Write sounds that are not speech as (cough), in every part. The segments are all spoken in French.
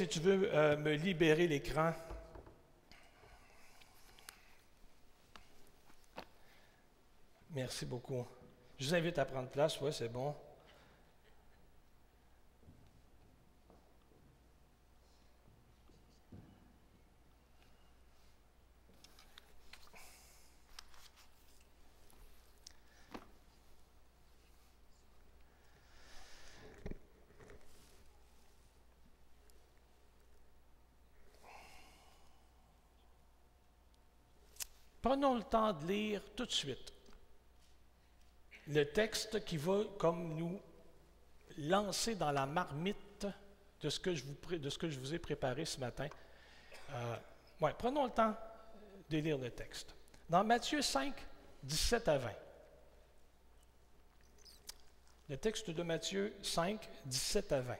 si tu veux euh, me libérer l'écran. Merci beaucoup. Je vous invite à prendre place, oui, c'est bon. Prenons le temps de lire tout de suite le texte qui va comme nous lancer dans la marmite de ce que je vous, ai préparé ce matin. Euh, prenons le temps de lire le texte. Dans Matthieu 5, 17 à 20. Le texte de Matthieu 5, 17 à 20.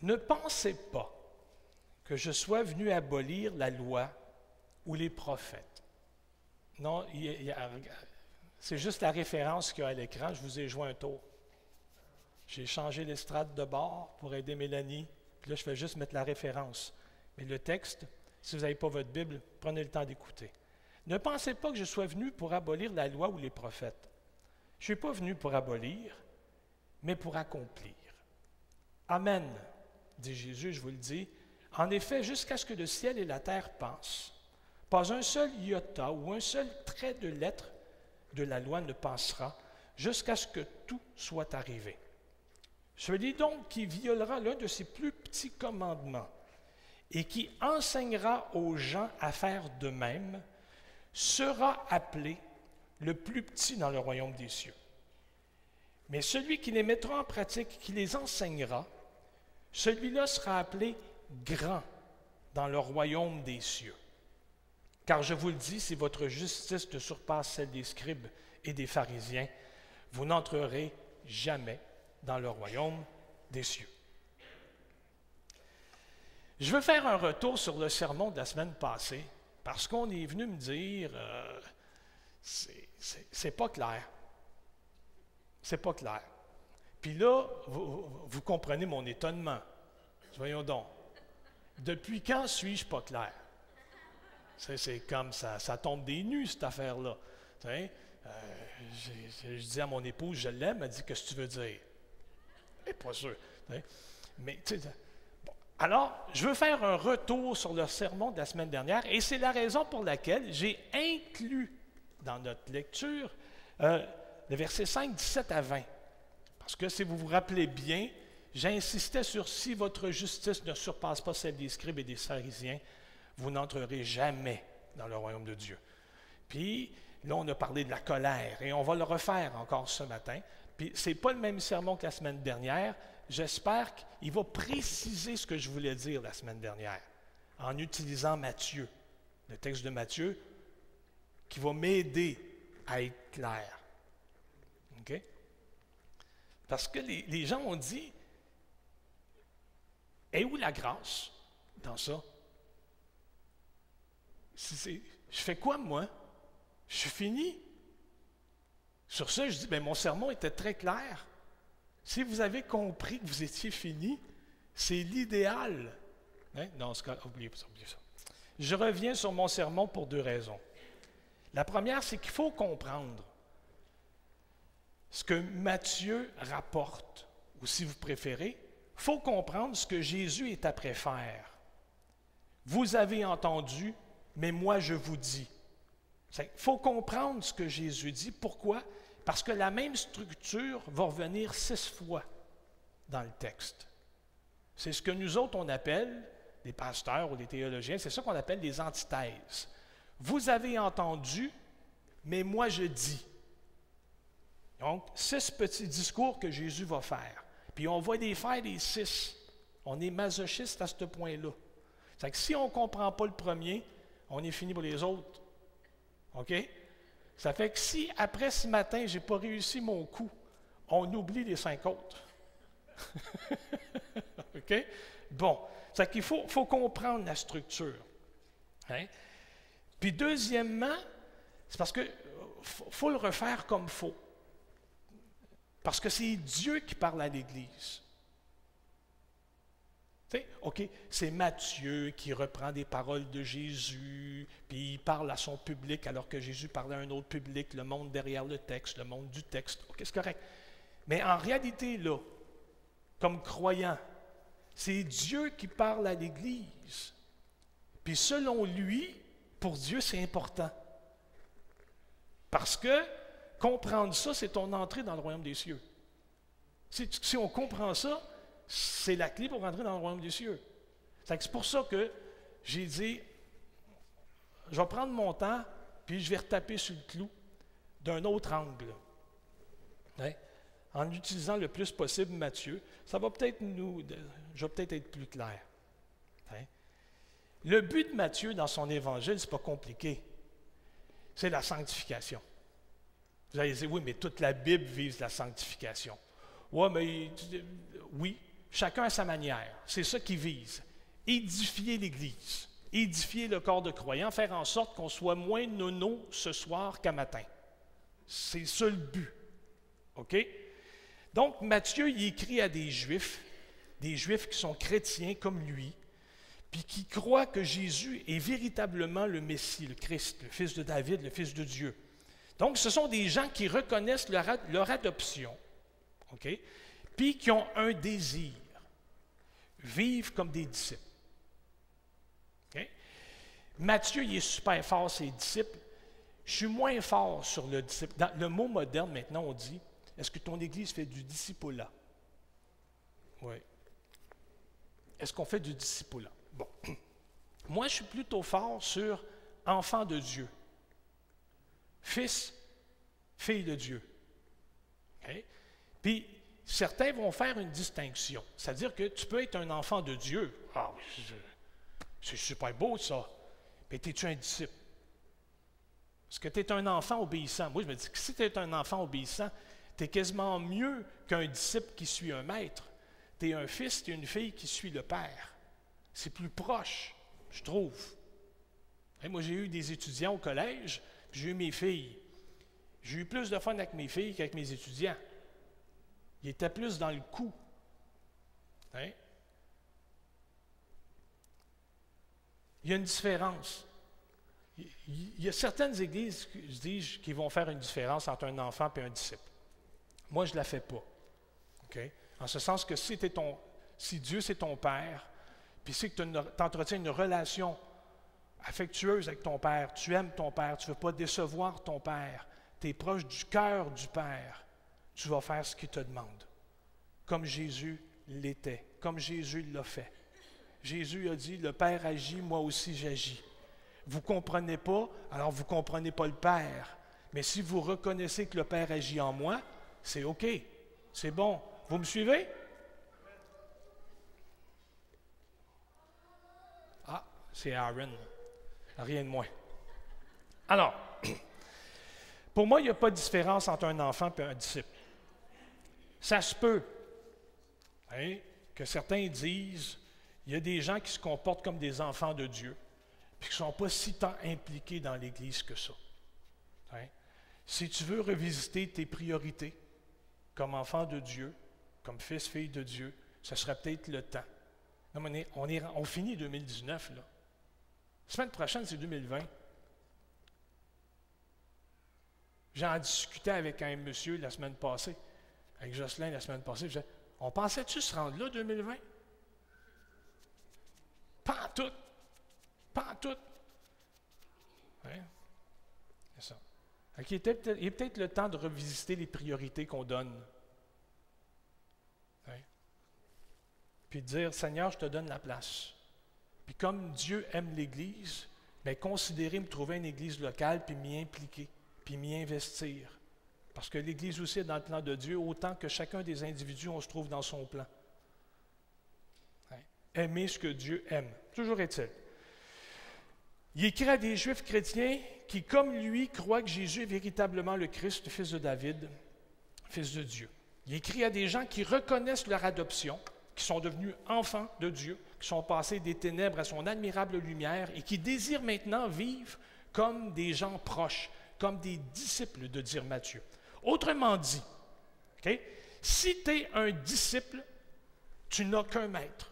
Ne pensez pas que je sois venu abolir la loi ou les prophètes. Non, c'est juste la référence qu'il y a à l'écran. Je vous ai joué un tour. J'ai changé l'estrade de bord pour aider Mélanie. Là, je vais juste mettre la référence. Mais le texte, si vous n'avez pas votre Bible, prenez le temps d'écouter. Ne pensez pas que je sois venu pour abolir la loi ou les prophètes. Je ne suis pas venu pour abolir, mais pour accomplir. Amen, dit Jésus, je vous le dis. En effet, jusqu'à ce que le ciel et la terre passent, pas un seul iota ou un seul trait de lettre de la loi ne passera jusqu'à ce que tout soit arrivé. Celui donc qui violera l'un de ses plus petits commandements et qui enseignera aux gens à faire de même sera appelé le plus petit dans le royaume des cieux. Mais celui qui les mettra en pratique, qui les enseignera, celui-là sera appelé grand dans le royaume des cieux. Car je vous le dis, si votre justice ne surpasse celle des scribes et des pharisiens, vous n'entrerez jamais dans le royaume des cieux. Je veux faire un retour sur le sermon de la semaine passée, parce qu'on est venu me dire, euh, c'est pas clair. C'est pas clair. Puis là, vous comprenez mon étonnement. Voyons donc. Depuis quand suis-je pas clair? C'est comme ça, ça tombe des nues, cette affaire-là. Euh, je, dis à mon épouse, je l'aime, elle dit, qu'est-ce que tu veux dire? Et pas sûr. Mais, alors, je veux faire un retour sur le sermon de la semaine dernière, et c'est la raison pour laquelle j'ai inclus dans notre lecture euh, le verset 5, 17 à 20. Parce que si vous vous rappelez bien, j'insistais sur si votre justice ne surpasse pas celle des scribes et des pharisiens, vous n'entrerez jamais dans le royaume de Dieu. Puis là, on a parlé de la colère et on va le refaire encore ce matin. Puis ce n'est pas le même sermon que la semaine dernière. J'espère qu'il va préciser ce que je voulais dire la semaine dernière en utilisant Matthieu, le texte de Matthieu, qui va m'aider à être clair. OK? Parce que les, les gens ont dit, et où la grâce dans ça? je fais quoi, moi? Je suis fini. Sur ça, je dis, bien, mon sermon était très clair. Si vous avez compris que vous étiez fini, c'est l'idéal. Hein? Non, oubliez ça, oubliez ça. Je reviens sur mon sermon pour deux raisons. La première, c'est qu'il faut comprendre ce que Matthieu rapporte, ou si vous préférez, faut comprendre ce que Jésus est après faire. Vous avez entendu mais moi je vous dis. Il faut comprendre ce que Jésus dit. Pourquoi? Parce que la même structure va revenir six fois dans le texte. C'est ce que nous autres, on appelle, les pasteurs ou les théologiens, c'est ça qu'on appelle les antithèses. Vous avez entendu, mais moi je dis. Donc, six petits discours que Jésus va faire. Puis on va les faire les six. On est masochiste à ce point-là. C'est que si on ne comprend pas le premier, on est fini pour les autres. OK? Ça fait que si après ce matin, je n'ai pas réussi mon coup, on oublie les cinq autres. (laughs) OK? Bon. Ça qu'il faut, comprendre la structure. Hein? Puis deuxièmement, c'est parce que faut, faut le refaire comme faut. Parce que c'est Dieu qui parle à l'Église. OK, c'est Matthieu qui reprend des paroles de Jésus, puis il parle à son public alors que Jésus parlait à un autre public, le monde derrière le texte, le monde du texte. OK, c'est correct. Mais en réalité, là, comme croyant, c'est Dieu qui parle à l'Église. Puis selon lui, pour Dieu, c'est important. Parce que comprendre ça, c'est ton entrée dans le royaume des cieux. Si, on comprend ça, c'est la clé pour rentrer dans le royaume des cieux. C'est pour ça que j'ai dit, je vais prendre mon temps, puis je vais retaper sur le clou d'un autre angle. Hein? En utilisant le plus possible Matthieu, ça va peut-être nous, je vais peut-être être plus clair. Hein? Le but de Matthieu dans son évangile, ce n'est pas compliqué. C'est la sanctification. Vous allez dire, oui, mais toute la Bible vise la sanctification. Oui, chacun à sa manière. C'est ça qui vise. Édifier l'Église, édifier le corps de croyants, faire en sorte qu'on soit moins nono ce soir qu'à matin. C'est ça le but. OK? Donc, Matthieu, il écrit à des Juifs, des Juifs qui sont chrétiens comme lui, puis qui croient que Jésus est véritablement le Messie, le Christ, le Fils de David, le Fils de Dieu. Donc, ce sont des gens qui reconnaissent leur, adoption, OK? Puis qui ont un désir, vivre comme des disciples. Matthieu, il est super fort, ses disciples. Je suis moins fort sur le disciple. Dans le mot moderne, maintenant, on dit est-ce que ton Église fait du disciple-là? Oui. Est-ce qu'on fait du disciple-là? Bon. (clears throat) Moi, je suis plutôt fort sur enfant de Dieu. Fils, fille de Dieu. Puis, certains vont faire une distinction. C'est-à-dire que tu peux être un enfant de Dieu. Ah, c'est super beau ça. Mais es-tu un disciple? Est-ce que tu es un enfant obéissant? Moi, je me dis que si tu es un enfant obéissant, tu es quasiment mieux qu'un disciple qui suit un maître. Tu es un fils, tu une fille qui suit le Père. C'est plus proche, je trouve. moi, j'ai eu des étudiants au collège, j'ai eu mes filles. J'ai eu plus de fun avec mes filles qu'avec mes étudiants. Ils étaient plus dans le coup. Hein? Il y a une différence. Il y a certaines églises, je dis, qui vont faire une différence entre un enfant et un disciple. Moi, je ne la fais pas. En ce sens que si, si Dieu, c'est ton Père, puis si tu entretiens une relation affectueuse avec ton Père, tu aimes ton Père, tu ne veux pas décevoir ton Père, tu es proche du cœur du Père, tu vas faire ce qu'il te demande, comme Jésus l'était, comme Jésus l'a fait. Jésus a dit, le Père agit, moi aussi j'agis. Vous ne comprenez pas, alors vous ne comprenez pas le Père. Mais si vous reconnaissez que le Père agit en moi, c'est OK, c'est bon. Vous me suivez? Ah, c'est Aaron. Rien de moins. Alors, (clears throat) pour moi, il n'y a pas de différence entre un enfant et un disciple. Ça se peut hein, que certains disent il y a des gens qui se comportent comme des enfants de Dieu, puis qui ne sont pas si tant impliqués dans l'Église que ça. Hein. Si tu veux revisiter tes priorités comme enfant de Dieu, comme fils, fille de Dieu, ce serait peut-être le temps. on, finit 2019, là. Semaine prochaine, c'est 2020. J'en discutais avec un monsieur la semaine passée, avec Jocelyn la semaine passée. Je disais, on pensait-tu se rendre là, 2020? Pas en tout. Pas en tout. C'est ça. il, est peut-être le temps de revisiter les priorités qu'on donne. Hein? Puis de dire, Seigneur, je te donne la place. Puis comme Dieu aime l'Église, bien, considérer me trouver une Église locale, puis m'y impliquer, puis m'y investir. Parce que l'Église aussi est dans le plan de Dieu, autant que chacun des individus, on se trouve dans son plan aimer ce que Dieu aime. Toujours est-il. Il écrit à des Juifs chrétiens qui, comme lui, croient que Jésus est véritablement le Christ, fils de David, fils de Dieu. Il écrit à des gens qui reconnaissent leur adoption, qui sont devenus enfants de Dieu, qui sont passés des ténèbres à son admirable lumière et qui désirent maintenant vivre comme des gens proches, comme des disciples de dire Matthieu. Autrement dit, Si tu es un disciple, tu n'as qu'un maître.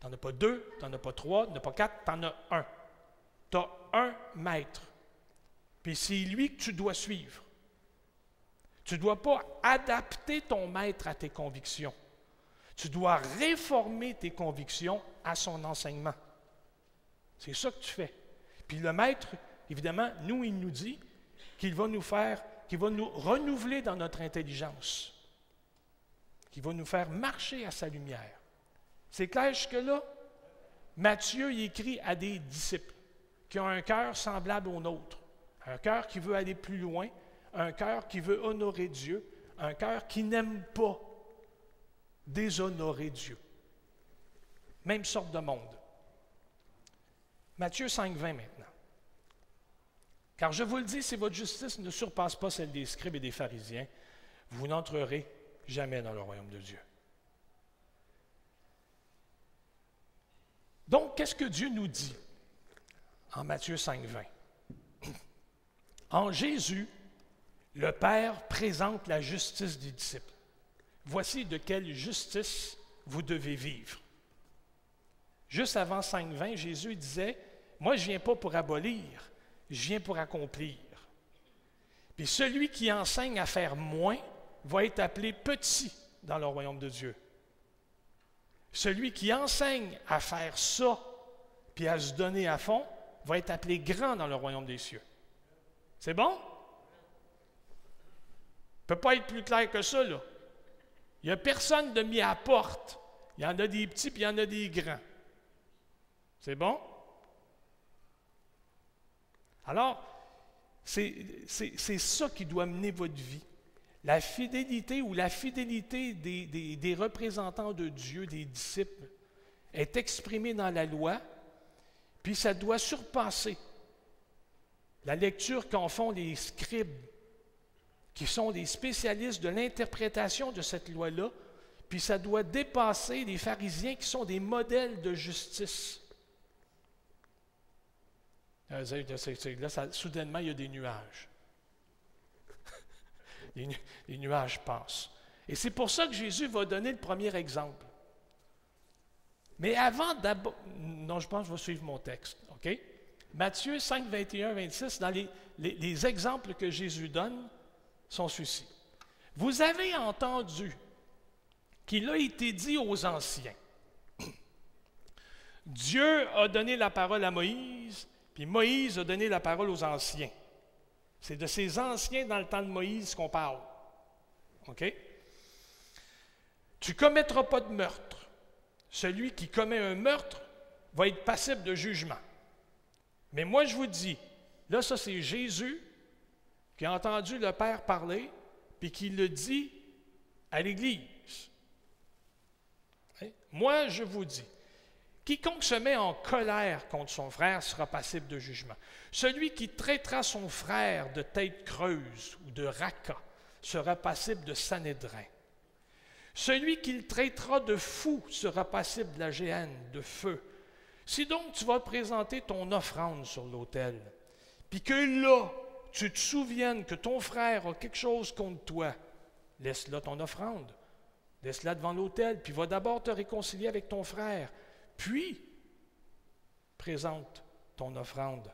Tu n'en as pas deux, tu n'en as pas trois, tu n'en as pas quatre, tu en as un. Tu as un maître. Puis c'est lui que tu dois suivre. Tu ne dois pas adapter ton maître à tes convictions. Tu dois réformer tes convictions à son enseignement. C'est ça que tu fais. Puis le maître, évidemment, nous, il nous dit qu'il va nous faire, qu'il va nous renouveler dans notre intelligence, qu'il va nous faire marcher à sa lumière. C'est clair jusque-là? Matthieu écrit à des disciples qui ont un cœur semblable au nôtre, un cœur qui veut aller plus loin, un cœur qui veut honorer Dieu, un cœur qui n'aime pas déshonorer Dieu. Même sorte de monde. Matthieu 5, 20 maintenant. Car je vous le dis, si votre justice ne surpasse pas celle des scribes et des pharisiens, vous n'entrerez jamais dans le royaume de Dieu. Donc, qu'est-ce que Dieu nous dit en Matthieu 5, 20? En Jésus, le Père présente la justice des disciples. Voici de quelle justice vous devez vivre. Juste avant 5.20, Jésus disait, moi je ne viens pas pour abolir, je viens pour accomplir. Puis celui qui enseigne à faire moins va être appelé petit dans le royaume de Dieu. Celui qui enseigne à faire ça, puis à se donner à fond, va être appelé grand dans le royaume des cieux. C'est bon? ne peut pas être plus clair que ça, là. Il n'y a personne de mis à porte. Il y en a des petits, puis il y en a des grands. C'est bon? Alors, c'est ça qui doit mener votre vie. La fidélité ou la fidélité des, des, représentants de Dieu, des disciples, est exprimée dans la loi, puis ça doit surpasser la lecture qu'en font les scribes qui sont des spécialistes de l'interprétation de cette loi-là, puis ça doit dépasser les pharisiens qui sont des modèles de justice. Là, soudainement, il y a des nuages. (laughs) les, nuages passent. Et c'est pour ça que Jésus va donner le premier exemple. Mais avant d'abord... Non, je pense que je vais suivre mon texte. OK? Matthieu 5, 21, 26, dans les exemples que Jésus donne, son souci. Vous avez entendu qu'il a été dit aux anciens. (clears throat) Dieu a donné la parole à Moïse, puis Moïse a donné la parole aux anciens. C'est de ces anciens dans le temps de Moïse qu'on parle. OK? Tu commettras pas de meurtre. Celui qui commet un meurtre va être passible de jugement. Mais moi, je vous dis, là, ça, c'est Jésus qui a entendu le Père parler, puis qui le dit à l'Église. Hein? Moi, je vous dis, quiconque se met en colère contre son frère sera passible de jugement. Celui qui traitera son frère de tête creuse ou de raca sera passible de sanédrin. Celui qui le traitera de fou sera passible de la géhenne, de feu. Si donc tu vas présenter ton offrande sur l'autel, puis que là, tu te souviennes que ton frère a quelque chose contre toi, laisse-la ton offrande. Laisse-la devant l'autel, puis va d'abord te réconcilier avec ton frère. Puis, présente ton offrande.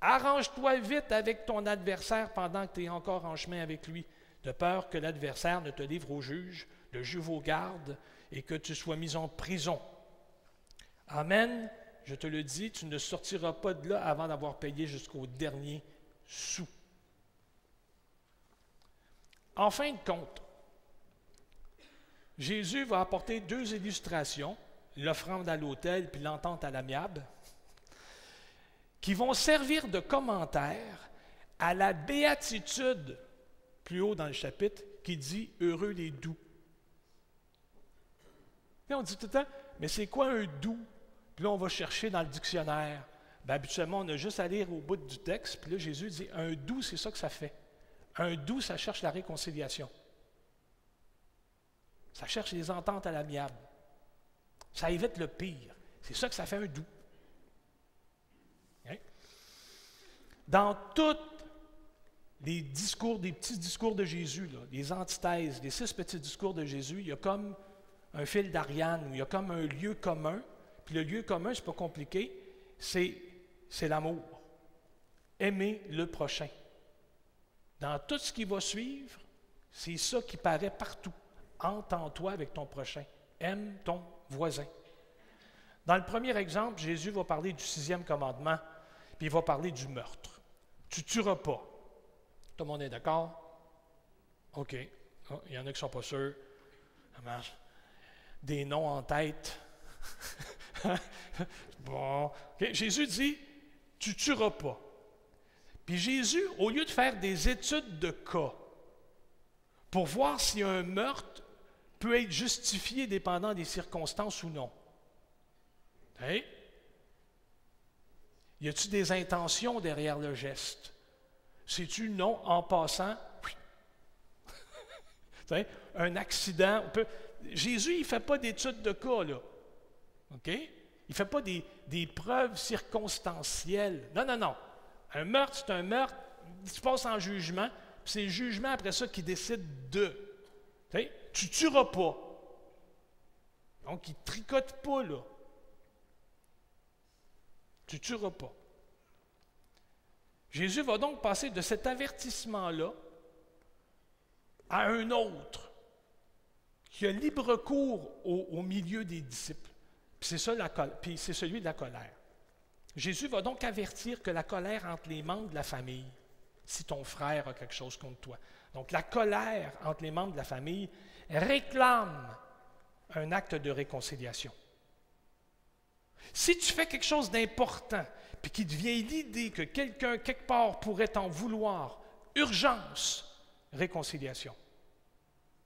Arrange-toi vite avec ton adversaire pendant que tu es encore en chemin avec lui, de peur que l'adversaire ne te livre au juge, le juge au garde, et que tu sois mis en prison. Amen. Je te le dis, tu ne sortiras pas de là avant d'avoir payé jusqu'au dernier sous. En fin de compte, Jésus va apporter deux illustrations, l'offrande à l'autel puis l'entente à l'amiable, qui vont servir de commentaire à la béatitude, plus haut dans le chapitre, qui dit Heureux les doux. On dit tout le temps, mais c'est quoi un doux? Puis là, on va chercher dans le dictionnaire. Ben, habituellement, on a juste à lire au bout du texte, puis là, Jésus dit, un doux, c'est ça que ça fait. Un doux, ça cherche la réconciliation. Ça cherche les ententes à l'amiable. Ça évite le pire. C'est ça que ça fait un doux. Hein? Dans toute les discours, des petits discours de Jésus, les antithèses, les six petits discours de Jésus, il y a comme un fil d'Ariane, il y a comme un lieu commun. Puis le lieu commun, c'est pas compliqué, c'est, c'est l'amour. Aimer le prochain. Dans tout ce qui va suivre, c'est ça qui paraît partout. Entends-toi avec ton prochain. Aime ton voisin. Dans le premier exemple, Jésus va parler du sixième commandement, puis il va parler du meurtre. Tu tueras pas. Tout le monde est d'accord? OK. Oh, il y en a qui ne sont pas sûrs. Des noms en tête. (laughs) bon. Jésus dit, tu tueras pas. Puis Jésus, au lieu de faire des études de cas pour voir si un meurtre peut être justifié dépendant des circonstances ou non, hein? y a-t-il des intentions derrière le geste? C'est-tu non en passant? (laughs) un accident. Jésus, il ne fait pas d'études de cas, là. OK? Il ne fait pas des, preuves circonstancielles. Non, non, non. Un meurtre, c'est un meurtre. Il se passe en jugement. C'est le jugement après ça qui décide de. Tu ne tueras pas. Donc, il ne tricote pas, là. Tu ne tueras pas. Jésus va donc passer de cet avertissement-là à un autre qui a libre cours au, milieu des disciples. C'est celui de la colère. Jésus va donc avertir que la colère entre les membres de la famille, si ton frère a quelque chose contre toi. Donc la colère entre les membres de la famille réclame un acte de réconciliation. Si tu fais quelque chose d'important, puis qu'il devient l'idée que quelqu'un, quelque part, pourrait t'en vouloir, urgence, réconciliation.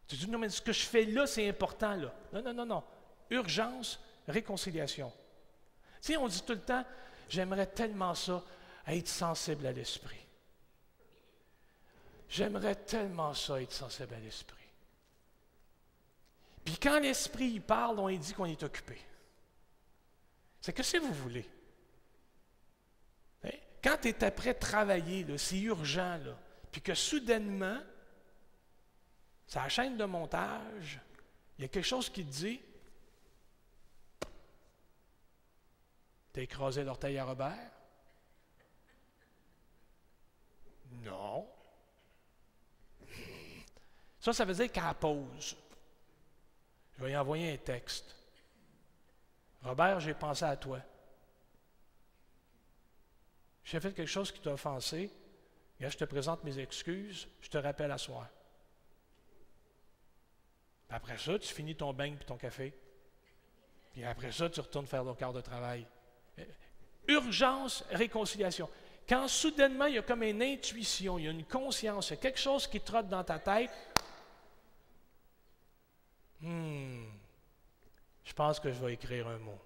Tu dis, non, mais ce que je fais là, c'est important, là. Non, non, non, non. Urgence, réconciliation. Tu sais, on dit tout le temps, j'aimerais tellement ça, être sensible à l'esprit. J'aimerais tellement ça, être sensible à l'esprit. Puis quand l'esprit parle, on dit qu'on est occupé. C'est que si vous voulez. Hein? Quand tu es après travailler, c'est urgent, là, puis que soudainement, la chaîne de montage, il y a quelque chose qui te dit T'as écrasé l'orteil à Robert? Non. Ça, ça veut dire qu'à pause, je vais y envoyer un texte. Robert, j'ai pensé à toi. J'ai fait quelque chose qui t'a offensé. Là, je te présente mes excuses. Je te rappelle à soir. après ça, tu finis ton bain et ton café. Puis après ça, tu retournes faire ton quart de travail. Urgence, réconciliation. Quand soudainement, il y a comme une intuition, il y a une conscience, il y a quelque chose qui trotte dans ta tête. Hmm, je pense que je vais écrire un mot.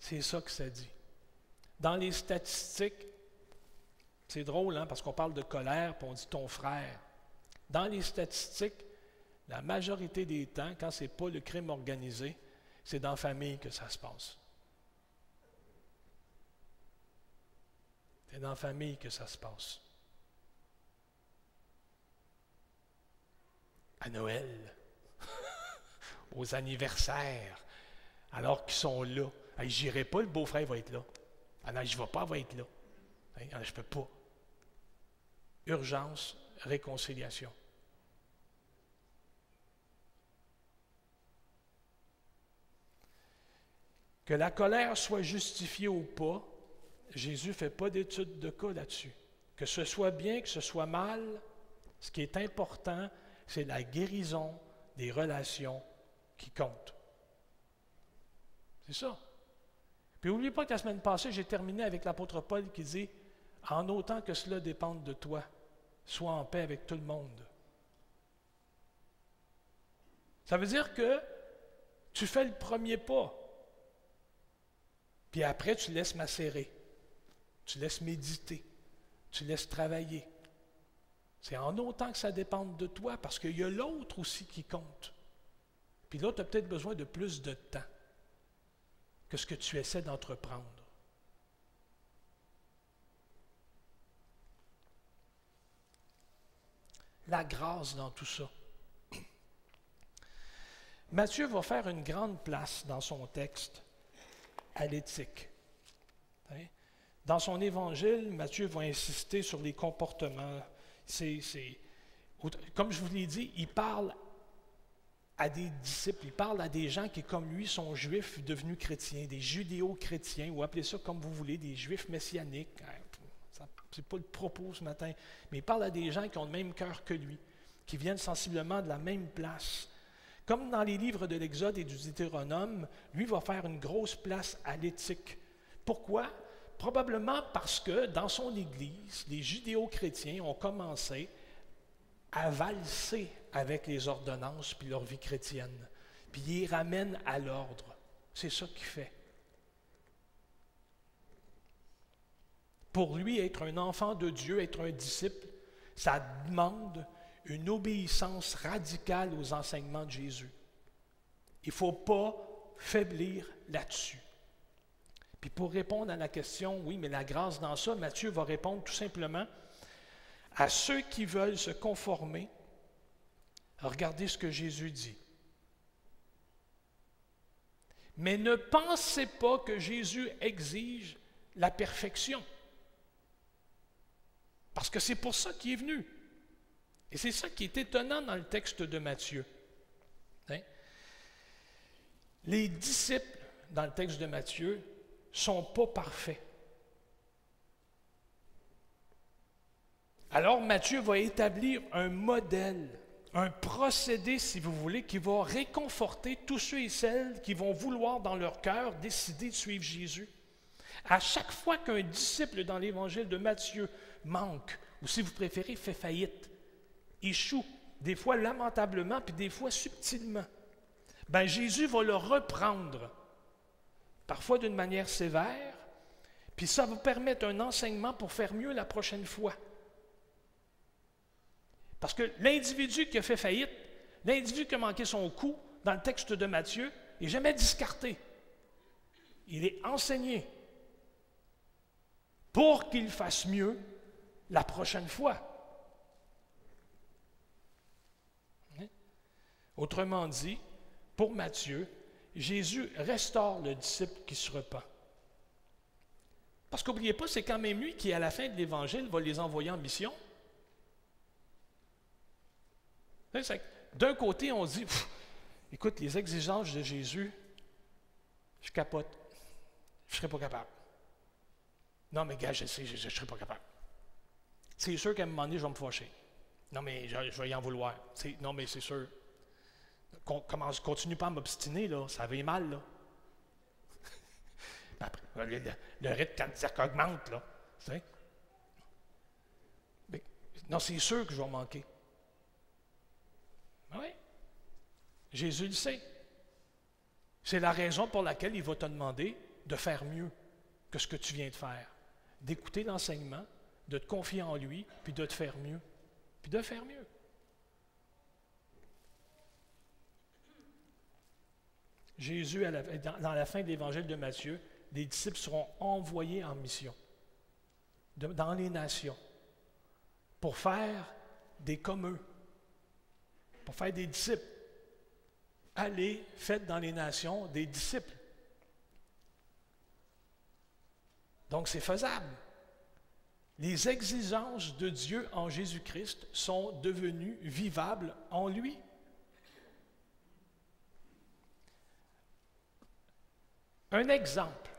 C'est ça que ça dit. Dans les statistiques, c'est drôle, hein, parce qu'on parle de colère, puis on dit ton frère. Dans les statistiques, la majorité des temps, quand ce n'est pas le crime organisé, c'est dans la famille que ça se passe. C'est dans la famille que ça se passe. à Noël, (laughs) aux anniversaires, alors qu'ils sont là. Je J'irai pas, le beau-frère va être là. Ah non, je ne vais pas, va être là. Ah, je ne peux pas. Urgence, réconciliation. Que la colère soit justifiée ou pas, Jésus ne fait pas d'étude de cas là-dessus. Que ce soit bien, que ce soit mal, ce qui est important, c'est la guérison des relations qui compte. C'est ça. Puis n'oubliez pas que la semaine passée, j'ai terminé avec l'apôtre Paul qui dit En autant que cela dépende de toi, sois en paix avec tout le monde. Ça veut dire que tu fais le premier pas, puis après, tu laisses macérer, tu laisses méditer, tu laisses travailler. C'est en autant que ça dépende de toi, parce qu'il y a l'autre aussi qui compte. Puis l'autre a peut-être besoin de plus de temps que ce que tu essaies d'entreprendre. La grâce dans tout ça. Matthieu va faire une grande place dans son texte à l'éthique. Hein? Dans son évangile, Matthieu va insister sur les comportements. comme je vous l'ai dit, il parle à des disciples, il parle à des gens qui, comme lui, sont juifs devenus chrétiens, des judéo-chrétiens, ou appelez ça comme vous voulez, des juifs messianiques. Ce n'est pas le propos ce matin, mais il parle à des gens qui ont le même cœur que lui, qui viennent sensiblement de la même place. Comme dans les livres de l'Exode et du Deutéronome, lui va faire une grosse place à l'éthique. Pourquoi? Probablement parce que dans son Église, les judéo-chrétiens ont commencé à valser avec les ordonnances puis leur vie chrétienne. Puis ils ramènent à l'ordre. C'est ça qu'il fait. Pour lui, être un enfant de Dieu, être un disciple, ça demande une obéissance radicale aux enseignements de Jésus. Il ne faut pas faiblir là-dessus. Puis pour répondre à la question, oui, mais la grâce dans ça, Matthieu va répondre tout simplement à ceux qui veulent se conformer. Regardez ce que Jésus dit. Mais ne pensez pas que Jésus exige la perfection. Parce que c'est pour ça qu'il est venu. Et c'est ça qui est étonnant dans le texte de Matthieu. Hein? Les disciples, dans le texte de Matthieu, sont pas parfaits. Alors Matthieu va établir un modèle, un procédé, si vous voulez, qui va réconforter tous ceux et celles qui vont vouloir dans leur cœur décider de suivre Jésus. À chaque fois qu'un disciple dans l'évangile de Matthieu manque, ou si vous préférez, fait faillite, échoue, des fois lamentablement, puis des fois subtilement, ben Jésus va le reprendre, parfois d'une manière sévère, puis ça va permettre un enseignement pour faire mieux la prochaine fois. Parce que l'individu qui a fait faillite, l'individu qui a manqué son coup, dans le texte de Matthieu, n'est jamais discarté. Il est enseigné pour qu'il fasse mieux la prochaine fois. Autrement dit, pour Matthieu, Jésus restaure le disciple qui se repent. Parce qu'oubliez pas, c'est quand même lui qui, à la fin de l'Évangile, va les envoyer en mission. D'un côté, on dit, écoute, les exigences de Jésus, je capote. Je ne serai pas capable. Non, mais gars, je sais, je ne serai pas capable. C'est sûr qu'à un moment donné, je vais me fâcher. Non, mais je, vais y en vouloir. non, mais c'est sûr commence, continue pas à m'obstiner, là, ça va mal, là. (laughs) le, rythme cardiaque augmente, là. non, c'est sûr que je vais manquer. Oui. Jésus le sait. C'est la raison pour laquelle il va te demander de faire mieux que ce que tu viens de faire. D'écouter l'enseignement, de te confier en lui, puis de te faire mieux. Puis de faire mieux. Jésus, dans la fin de l'évangile de Matthieu, les disciples seront envoyés en mission dans les nations pour faire des comme eux, pour faire des disciples. Allez, faites dans les nations des disciples. Donc c'est faisable. Les exigences de Dieu en Jésus-Christ sont devenues vivables en lui. Un exemple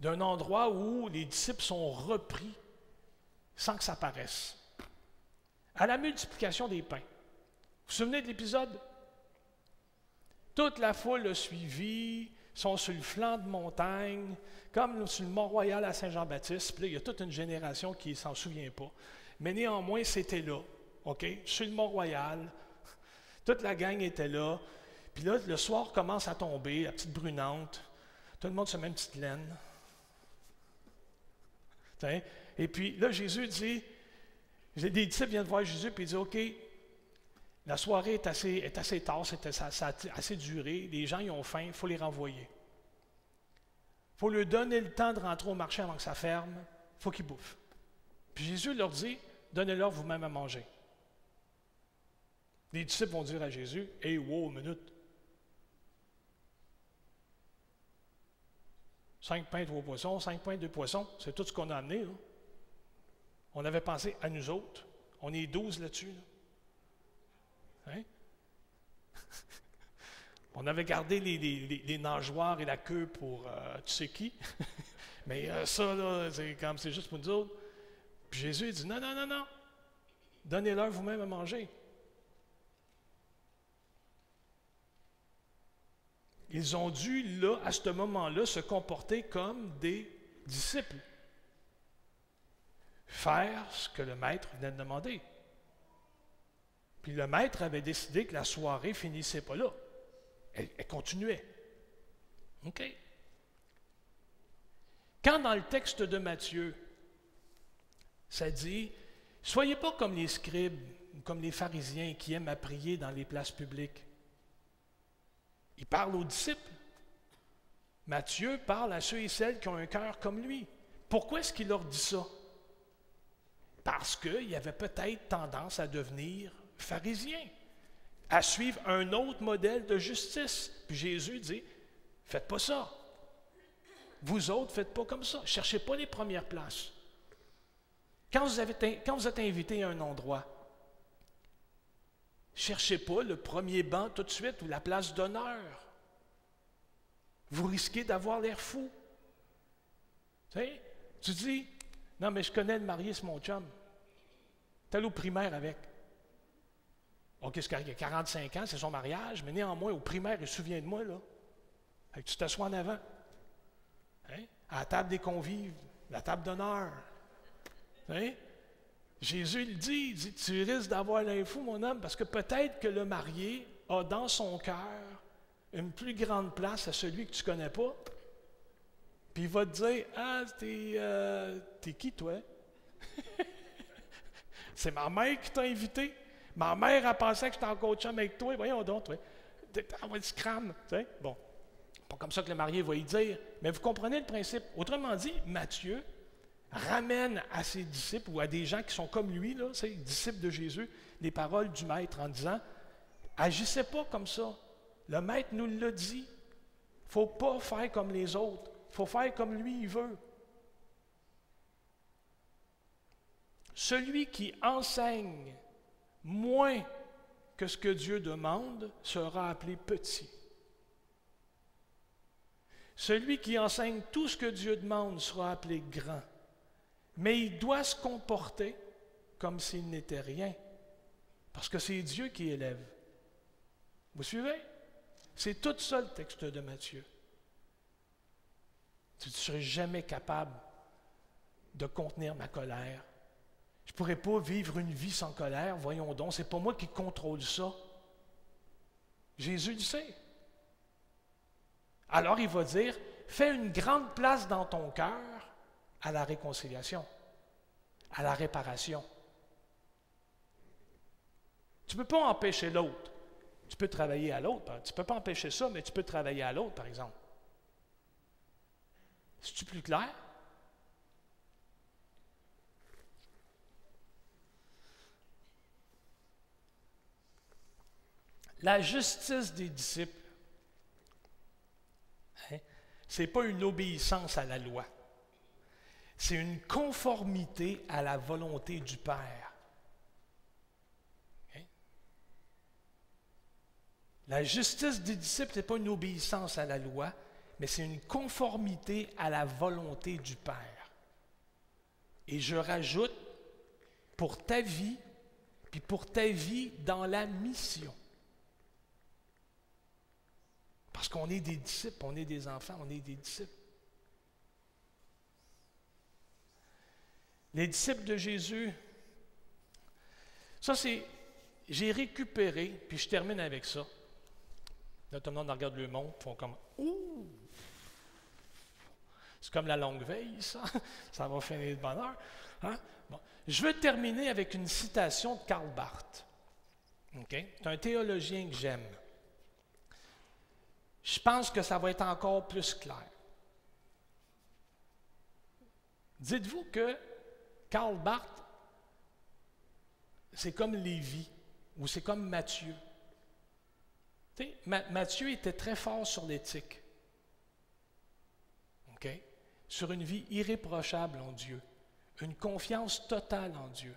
d'un endroit où les disciples sont repris sans que ça paraisse. À la multiplication des pains. Vous vous souvenez de l'épisode? Toute la foule a suivi, sont sur le flanc de montagne, comme sur le Mont-Royal à Saint-Jean-Baptiste. Puis là, il y a toute une génération qui ne s'en souvient pas. Mais néanmoins, c'était là, OK? Sur le Mont-Royal. Toute la gang était là. Puis là, le soir commence à tomber, la petite brunante. Tout le monde se met une petite laine. Et puis là, Jésus dit, des disciples viennent voir Jésus, puis il dit, OK, la soirée est assez, est assez tard, ça, ça, a assez duré, les gens y ont faim, il faut les renvoyer. Il faut leur donner le temps de rentrer au marché avant que ça ferme, il faut qu'ils bouffent. Puis Jésus leur dit, donnez-leur vous-même à manger. Les disciples vont dire à Jésus, Hé, wow, minute. Cinq pains, trois poissons, cinq pains, deux poissons, c'est tout ce qu'on a amené. On avait pensé à nous autres. On est douze là-dessus. Hein? (laughs) On avait gardé les, nageoires et la queue pour euh, tu sais qui. (laughs) Mais euh, ça, là, c'est comme c'est juste pour nous autres. Puis Jésus dit non, non, non, non. Donnez-leur vous-même à manger. Ils ont dû, là, à ce moment-là, se comporter comme des disciples. Faire ce que le maître venait de demander. Puis le maître avait décidé que la soirée finissait pas là. Elle, continuait. OK? Quand dans le texte de Matthieu, ça dit Soyez pas comme les scribes ou comme les pharisiens qui aiment à prier dans les places publiques. Il parle aux disciples. Matthieu parle à ceux et celles qui ont un cœur comme lui. Pourquoi est-ce qu'il leur dit ça? Parce qu'il avait peut-être tendance à devenir pharisien à suivre un autre modèle de justice. Puis Jésus dit, faites pas ça. Vous autres, faites pas comme ça. Cherchez pas les premières places. Quand vous êtes invité à un endroit, cherchez pas le premier banc tout de suite ou la place d'honneur. Vous risquez d'avoir l'air fou. Tu dis, non, mais je connais le marié, c'est mon chum. Tu au primaire avec. OK, il a 45 ans, c'est son mariage, mais néanmoins, au primaire, il se souvient de moi, là. Tu t'assois en avant. Hein? À la table des convives, la table d'honneur. Hein? Jésus le dit, il dit, tu risques d'avoir l'info, mon homme, parce que peut-être que le marié a dans son cœur une plus grande place à celui que tu ne connais pas. Puis il va te dire, ah, t'es, euh, qui, toi? (laughs) C'est ma mère qui t'a invité. Ma mère a pensé que j'étais en coach avec toi. Voyons donc, toi. Va crâne. Tu sais? Bon. Pas comme ça que le marié va y dire. Mais vous comprenez le principe. Autrement dit, Matthieu ramène à ses disciples ou à des gens qui sont comme lui, là, disciples de Jésus, les paroles du Maître en disant Agissez pas comme ça. Le Maître nous l'a dit. Il ne faut pas faire comme les autres. Il faut faire comme lui, il veut. Celui qui enseigne moins que ce que Dieu demande sera appelé petit. Celui qui enseigne tout ce que Dieu demande sera appelé grand. Mais il doit se comporter comme s'il n'était rien, parce que c'est Dieu qui élève. Vous suivez? C'est tout ça le texte de Matthieu. Tu ne serais jamais capable de contenir ma colère, je ne pourrais pas vivre une vie sans colère, voyons donc. Ce n'est pas moi qui contrôle ça. Jésus le sait. Alors il va dire, fais une grande place dans ton cœur à la réconciliation, à la réparation. Tu ne peux pas empêcher l'autre. Tu peux travailler à l'autre. Tu ne peux pas empêcher ça, mais tu peux travailler à l'autre, par exemple. C'est-tu plus clair? La justice des disciples, hein, ce n'est pas une obéissance à la loi. C'est une conformité à la volonté du Père. La justice des disciples, n'est pas une obéissance à la loi, mais c'est une conformité à la volonté du Père. Et je rajoute, pour ta vie, puis pour ta vie dans la mission. Parce qu'on est des disciples, on est des enfants, on est des disciples. Les disciples de Jésus, ça c'est, j'ai récupéré, puis je termine avec ça. Là, tout monde regarde le monde, font comme Ouh! C'est comme la longue veille, ça. (laughs) Ça va finir de bonheur. Hein? Je veux terminer avec une citation de Karl Barth. C'est un théologien que j'aime je pense que ça va être encore plus clair. Dites-vous que Karl Barth c'est comme Lévi ou c'est comme Matthieu. Matthieu était très fort sur l'éthique. Sur une vie irréprochable en Dieu. Une confiance totale en Dieu.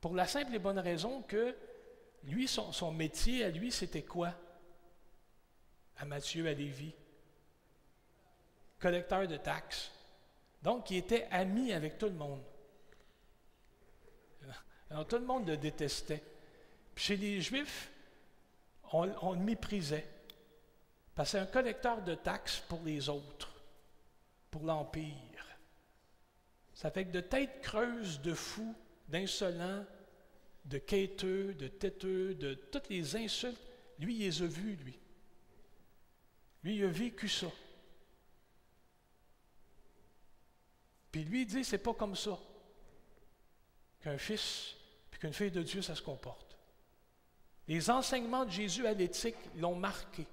Pour la simple et bonne raison que lui, son métier à lui, c'était quoi? À Matthieu, à Lévi? Collecteur de taxes. Donc, il était ami avec tout le monde. Alors, tout le monde le détestait. Puis chez les Juifs, on, le méprisait. Parce que c'est un collecteur de taxes pour les autres, pour l'Empire. Ça fait que de têtes creuses, de fous, d'insolents, de quêteux, de têteux, de toutes les insultes, lui, il les a vus, lui. Lui, il a vécu ça. Puis lui, il dit, c'est pas comme ça qu'un fils qu'une fille de Dieu, ça se comporte. Les enseignements de Jésus à l'éthique l'ont marqué.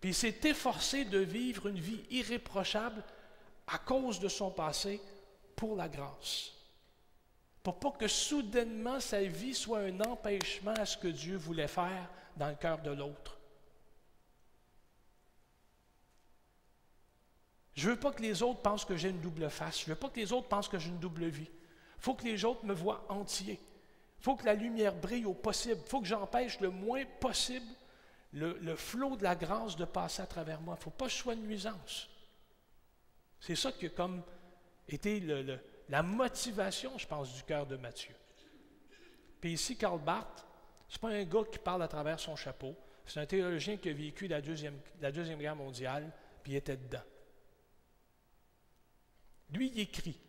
Puis il s'est efforcé de vivre une vie irréprochable à cause de son passé pour la grâce. Pour pas que soudainement sa vie soit un empêchement à ce que Dieu voulait faire dans le cœur de l'autre. Je ne veux pas que les autres pensent que j'ai une double face. Je ne veux pas que les autres pensent que j'ai une double vie. Faut que les autres me voient entier. Faut que la lumière brille au possible. Faut que j'empêche le moins possible le, flot de la grâce de passer à travers moi. Il ne faut pas que je sois une nuisance. C'est ça qui a comme été la motivation, je pense, du cœur de Matthieu. Puis ici, Karl Barth, ce n'est pas un gars qui parle à travers son chapeau. C'est un théologien qui a vécu la Deuxième, la deuxième Guerre mondiale, puis il était dedans. Lui, il écrit,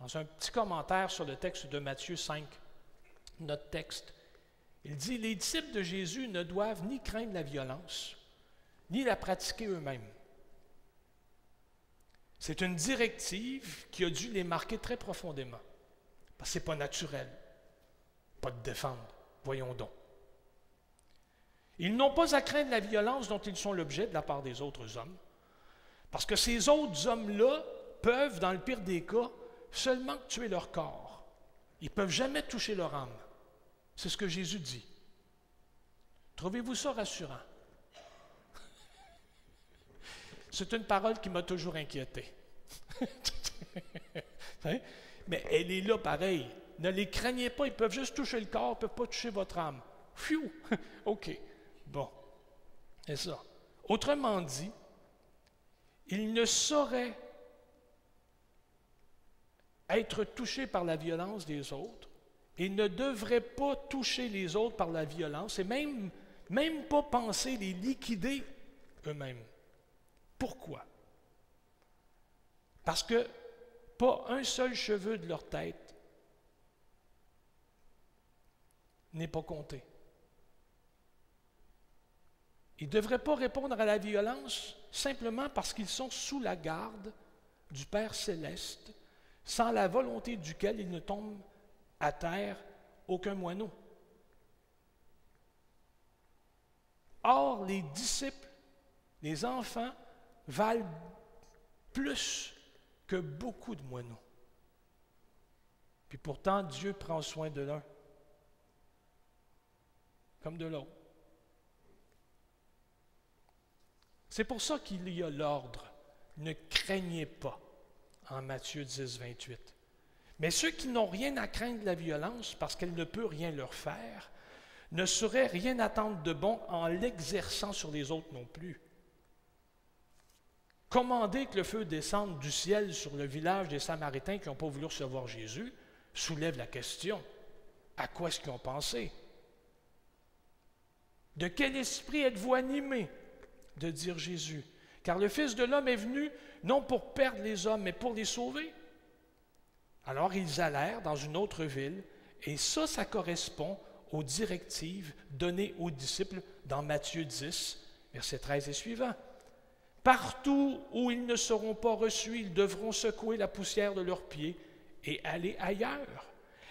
dans un petit commentaire sur le texte de Matthieu 5, notre texte, il dit, les disciples de Jésus ne doivent ni craindre la violence, ni la pratiquer eux-mêmes. C'est une directive qui a dû les marquer très profondément. Parce que ce n'est pas naturel. Pas de défendre. Voyons donc. Ils n'ont pas à craindre la violence dont ils sont l'objet de la part des autres hommes. Parce que ces autres hommes-là peuvent, dans le pire des cas, seulement tuer leur corps. Ils ne peuvent jamais toucher leur âme. C'est ce que Jésus dit. Trouvez-vous ça rassurant? (laughs) C'est une parole qui m'a toujours inquiété. (laughs) Hein? Mais elle est là pareil. Ne les craignez pas, ils peuvent juste toucher le corps, ils ne peuvent pas toucher votre âme. Phew! (laughs) OK. Bon. C'est ça. Autrement dit, il ne saurait être touché par la violence des autres et ne devrait pas toucher les autres par la violence et même, même pas penser les liquider eux-mêmes. Pourquoi? Parce que pas un seul cheveu de leur tête n'est pas compté. Ils ne devraient pas répondre à la violence simplement parce qu'ils sont sous la garde du Père céleste sans la volonté duquel il ne tombe à terre aucun moineau. Or, les disciples, les enfants, valent plus que beaucoup de moineaux. Puis pourtant, Dieu prend soin de l'un comme de l'autre. C'est pour ça qu'il y a l'ordre. Ne craignez pas en Matthieu 10, 28. Mais ceux qui n'ont rien à craindre de la violence parce qu'elle ne peut rien leur faire, ne sauraient rien attendre de bon en l'exerçant sur les autres non plus. Commander que le feu descende du ciel sur le village des Samaritains qui n'ont pas voulu recevoir Jésus soulève la question. À quoi est-ce qu'ils ont pensé? De quel esprit êtes-vous animé de dire Jésus? Car le Fils de l'homme est venu non pour perdre les hommes, mais pour les sauver. Alors ils allèrent dans une autre ville, et ça, ça correspond aux directives données aux disciples dans Matthieu 10, verset 13 et suivant. Partout où ils ne seront pas reçus, ils devront secouer la poussière de leurs pieds et aller ailleurs.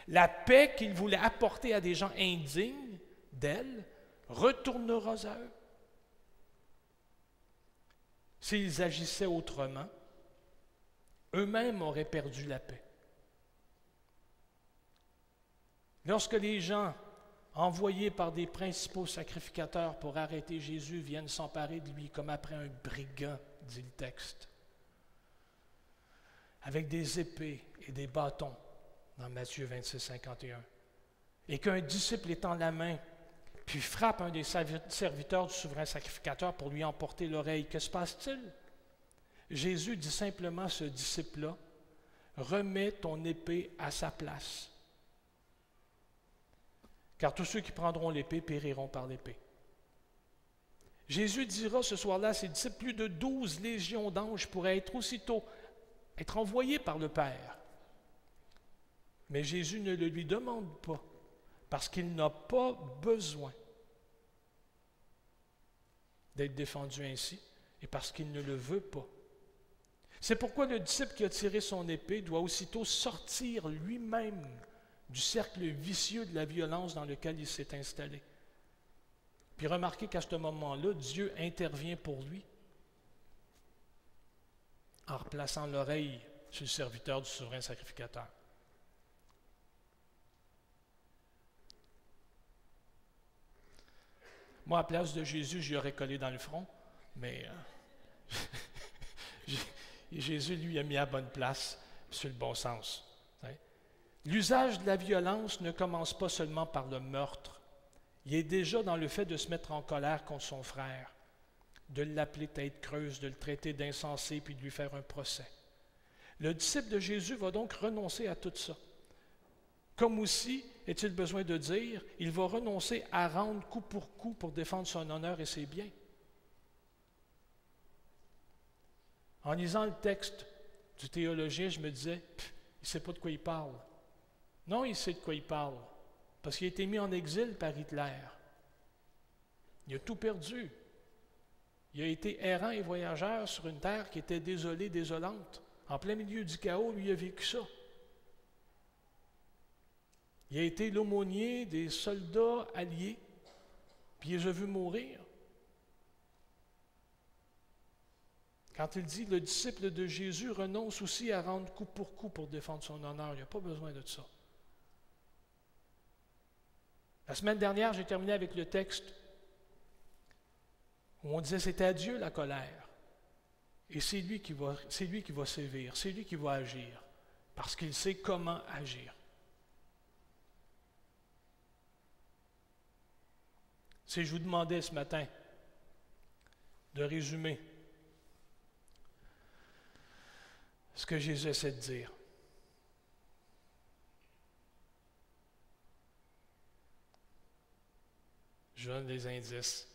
La paix qu'ils voulaient apporter à des gens indignes d'elle retournera à eux. S'ils agissaient autrement, eux-mêmes auraient perdu la paix. Lorsque les gens envoyés par des principaux sacrificateurs pour arrêter Jésus viennent s'emparer de lui comme après un brigand, dit le texte, avec des épées et des bâtons, dans Matthieu 26, 51, et qu'un disciple étend la main, puis frappe un des serviteurs du souverain sacrificateur pour lui emporter l'oreille, que se passe-t-il? Jésus dit simplement à ce disciple-là, remets ton épée à sa place car tous ceux qui prendront l'épée périront par l'épée. Jésus dira ce soir-là à ses disciples, plus de douze légions d'anges pourraient être aussitôt être envoyés par le Père. Mais Jésus ne le lui demande pas, parce qu'il n'a pas besoin d'être défendu ainsi, et parce qu'il ne le veut pas. C'est pourquoi le disciple qui a tiré son épée doit aussitôt sortir lui-même du cercle vicieux de la violence dans lequel il s'est installé. Puis remarquez qu'à ce moment-là, Dieu intervient pour lui en replaçant l'oreille sur le serviteur du souverain sacrificateur. Moi, à place de Jésus, j'y aurais collé dans le front, mais euh, (laughs) Jésus lui a mis à bonne place, sur le bon sens. L'usage de la violence ne commence pas seulement par le meurtre. Il est déjà dans le fait de se mettre en colère contre son frère, de l'appeler tête creuse, de le traiter d'insensé, puis de lui faire un procès. Le disciple de Jésus va donc renoncer à tout ça. Comme aussi, est-il besoin de dire, il va renoncer à rendre coup pour coup pour défendre son honneur et ses biens. En lisant le texte du théologien, je me disais, il ne sait pas de quoi il parle. Non, il sait de quoi il parle, parce qu'il a été mis en exil par Hitler. Il a tout perdu. Il a été errant et voyageur sur une terre qui était désolée, désolante. En plein milieu du chaos, lui a vécu ça. Il a été l'aumônier des soldats alliés, puis il les a vus mourir. Quand il dit le disciple de Jésus renonce aussi à rendre coup pour coup pour défendre son honneur, il n'y a pas besoin de ça. La semaine dernière, j'ai terminé avec le texte où on disait c'était à Dieu la colère. Et c'est lui qui va, c'est lui qui va sévir, c'est lui qui va agir, parce qu'il sait comment agir. Si je vous demandais ce matin de résumer ce que Jésus essaie de dire, Je donne des indices.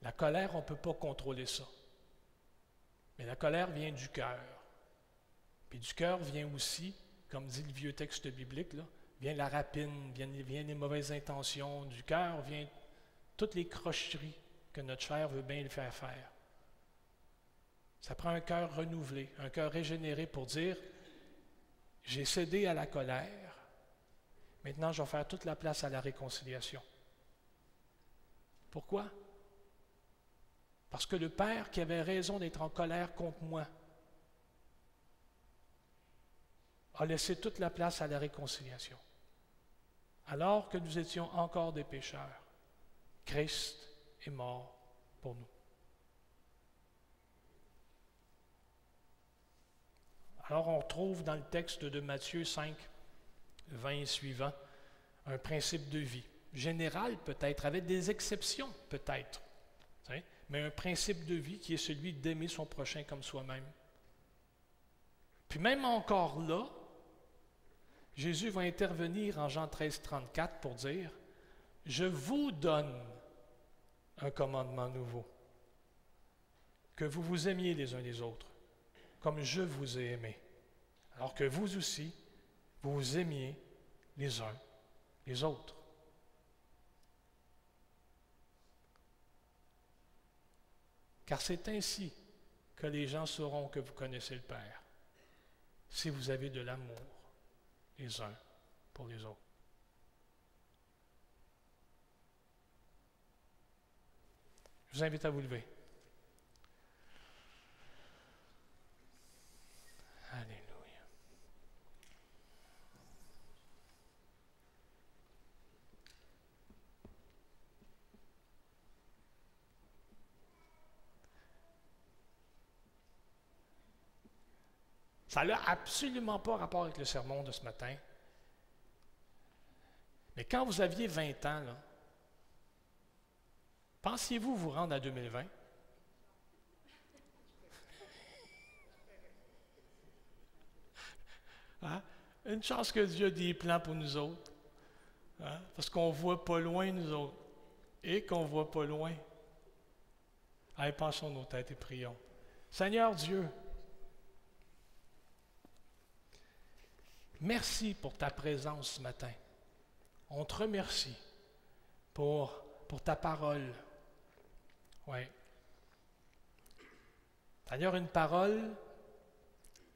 La colère, on ne peut pas contrôler ça. Mais la colère vient du cœur. Puis du cœur vient aussi, comme dit le vieux texte biblique, vient la rapine, viennent les mauvaises intentions. Du cœur vient toutes les crocheries que notre chair veut bien le faire faire. Ça prend un cœur renouvelé, un cœur régénéré pour dire, j'ai cédé à la colère, Maintenant, je vais faire toute la place à la réconciliation. Pourquoi? Parce que le Père qui avait raison d'être en colère contre moi a laissé toute la place à la réconciliation. Alors que nous étions encore des pécheurs, Christ est mort pour nous. Alors on trouve dans le texte de Matthieu 5, 20 suivants, un principe de vie. Général peut-être, avec des exceptions peut-être, mais un principe de vie qui est celui d'aimer son prochain comme soi-même. Puis même encore là, Jésus va intervenir en Jean 13, 34 pour dire, je vous donne un commandement nouveau, que vous vous aimiez les uns les autres, comme je vous ai aimé, alors que vous aussi, vous vous aimiez les uns les autres. Car c'est ainsi que les gens sauront que vous connaissez le Père, si vous avez de l'amour les uns pour les autres. Je vous invite à vous lever. Alléluia. Ça n'a absolument pas rapport avec le sermon de ce matin. Mais quand vous aviez 20 ans, pensiez-vous vous rendre à 2020? (laughs) Hein? Une chance que Dieu a des plans pour nous autres. Hein? Parce qu'on ne voit pas loin, nous autres. Et qu'on ne voit pas loin. Allez, pensons nos têtes et prions. Seigneur Dieu, merci pour ta présence ce matin. On te remercie pour, ta parole. Oui. Seigneur, une parole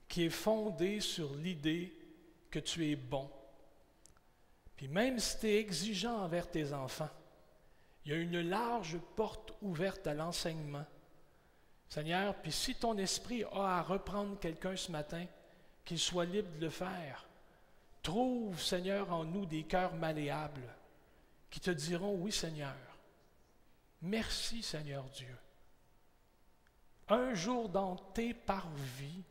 qui est fondée sur l'idée que tu es bon. Puis même si tu es exigeant envers tes enfants, il y a une large porte ouverte à l'enseignement. Seigneur, puis si ton esprit a à reprendre quelqu'un ce matin, qu'il soit libre de le faire. Trouve, Seigneur, en nous des cœurs malléables qui te diront, oui Seigneur, merci Seigneur Dieu. Un jour dans tes parvis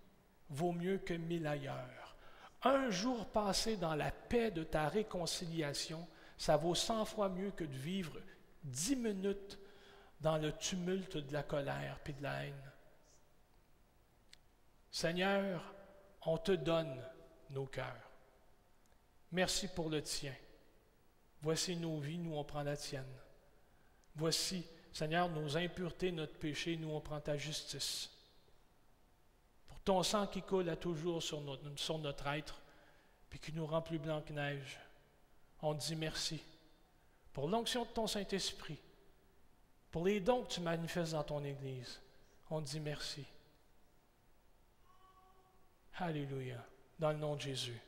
vaut mieux que mille ailleurs. Un jour passé dans la paix de ta réconciliation, ça vaut cent fois mieux que de vivre dix minutes dans le tumulte de la colère et de la haine. Seigneur, on te donne nos cœurs. Merci pour le tien. Voici nos vies, nous on prend la tienne. Voici, Seigneur, nos impuretés, notre péché, nous on prend ta justice. Pour ton sang qui coule à toujours sur notre, être, puis qui nous rend plus blanc que neige, on dit merci. Pour l'onction de ton Saint-Esprit, pour les dons que tu manifestes dans ton Église, on dit merci. Alléluia. Dans le nom de Jésus.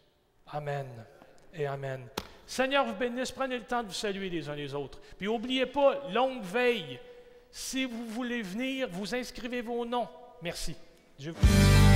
Amen et Amen. Seigneur vous bénisse. Prenez le temps de vous saluer les uns les autres. Puis n'oubliez pas, longue veille. Si vous voulez venir, vous inscrivez vos noms. Merci. Dieu vous